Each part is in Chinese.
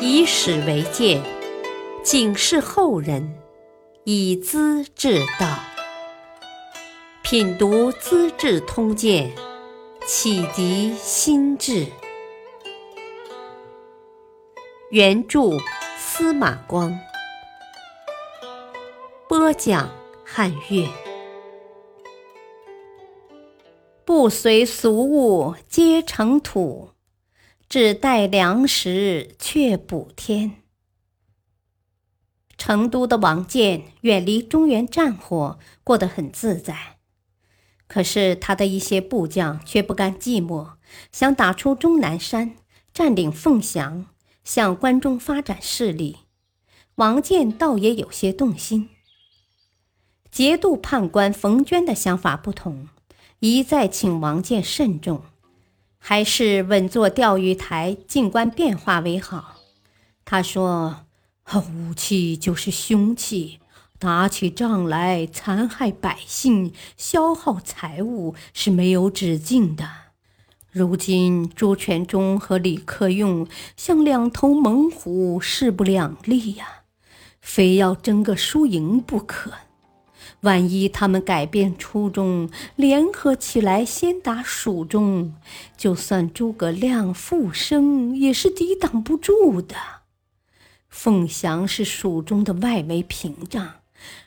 以史为鉴，警示后人，以资治道。品读《资治通鉴》，启迪心智。原著司马光，播讲汉乐。不随俗物，皆成土；只待粮食，却补天。成都的王建远离中原战火，过得很自在。可是他的一些部将却不甘寂寞，想打出终南山，占领凤翔，向关中发展势力。王建倒也有些动心。节度判官冯娟的想法不同。一再请王建慎重，还是稳坐钓鱼台静观变化为好。他说：“武器就是凶器，打起仗来残害百姓、消耗财物是没有止境的。如今朱全忠和李克用像两头猛虎，势不两立呀，非要争个输赢不可。”万一他们改变初衷，联合起来先打蜀中，就算诸葛亮复生，也是抵挡不住的。凤翔是蜀中的外围屏障，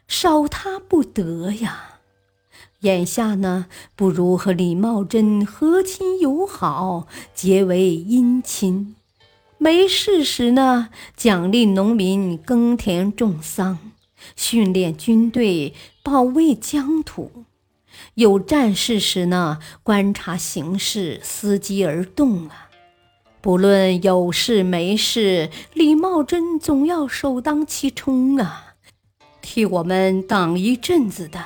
少他不得呀。眼下呢，不如和李茂贞和亲友好，结为姻亲。没事时呢，奖励农民耕田种桑。训练军队，保卫疆土；有战事时呢，观察形势，伺机而动啊！不论有事没事，李茂贞总要首当其冲啊，替我们挡一阵子的，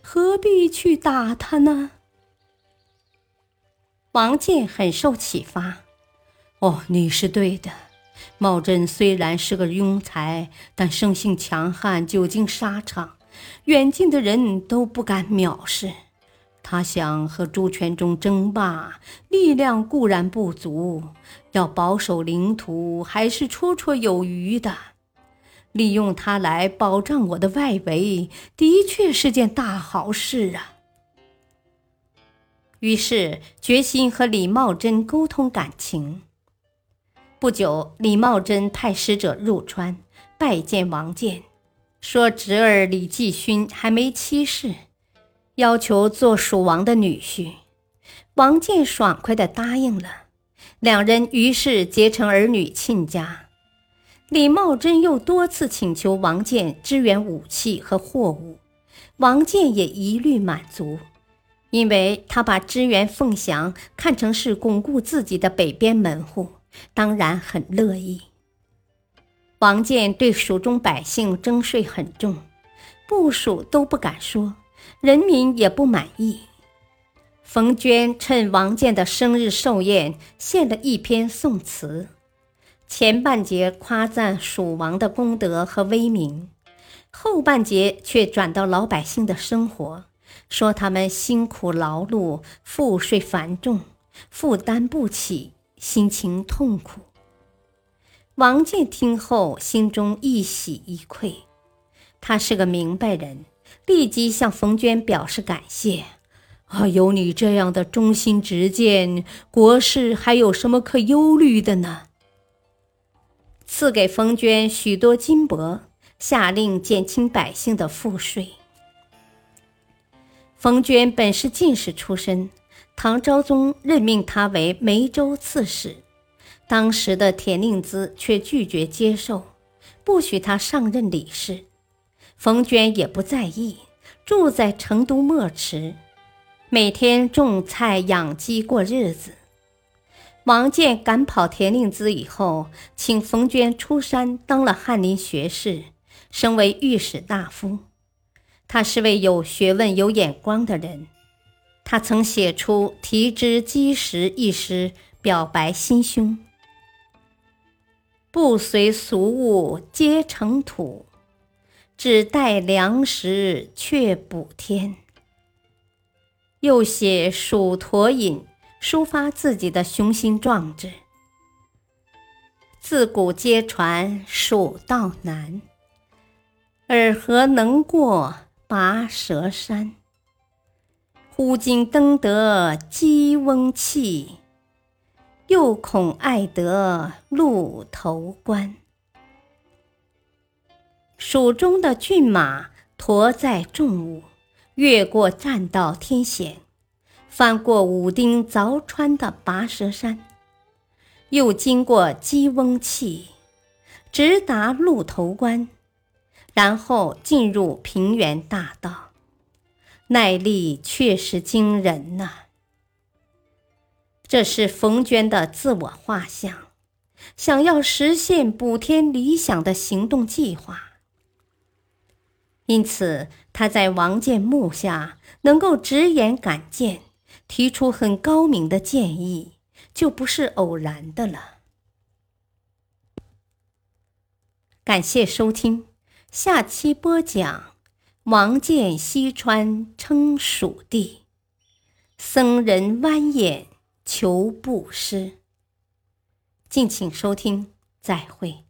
何必去打他呢？王建很受启发，哦，你是对的。茂贞虽然是个庸才，但生性强悍，久经沙场，远近的人都不敢藐视。他想和朱全忠争霸，力量固然不足，要保守领土还是绰绰有余的。利用他来保障我的外围，的确是件大好事啊。于是决心和李茂贞沟通感情。不久，李茂贞派使者入川拜见王建，说侄儿李继勋还没妻室，要求做蜀王的女婿。王建爽快地答应了，两人于是结成儿女亲家。李茂贞又多次请求王建支援武器和货物，王建也一律满足，因为他把支援凤翔看成是巩固自己的北边门户。当然很乐意。王建对蜀中百姓征税很重，部属都不敢说，人民也不满意。冯娟趁王建的生日寿宴，献了一篇宋词，前半节夸赞蜀王的功德和威名，后半节却转到老百姓的生活，说他们辛苦劳碌，赋税繁重，负担不起。心情痛苦。王建听后，心中一喜一愧。他是个明白人，立即向冯娟表示感谢。啊，有你这样的忠心直谏，国事还有什么可忧虑的呢？赐给冯娟许多金帛，下令减轻百姓的赋税。冯娟本是进士出身。唐昭宗任命他为梅州刺史，当时的田令孜却拒绝接受，不许他上任理事。冯娟也不在意，住在成都墨池，每天种菜养鸡过日子。王建赶跑田令孜以后，请冯娟出山当了翰林学士，升为御史大夫。他是位有学问、有眼光的人。他曾写出《题之积石》一诗，表白心胸：“不随俗物，皆成土；只待粮食，却补天。”又写《蜀驼饮》，抒发自己的雄心壮志。自古皆传蜀道难，尔何能过拔舌山？忽惊登得鸡翁泣，又恐爱得鹿头关。蜀中的骏马驮载重物，越过栈道天险，翻过武丁凿穿的拔舌山。又经过鸡翁泣，直达鹿头关，然后进入平原大道，耐力确实惊人呐！这是冯娟的自我画像，想要实现补天理想的行动计划。因此，他在王建木下能够直言敢谏，提出很高明的建议。就不是偶然的了。感谢收听，下期播讲王建西川称蜀地，僧人弯眼求布施。敬请收听，再会。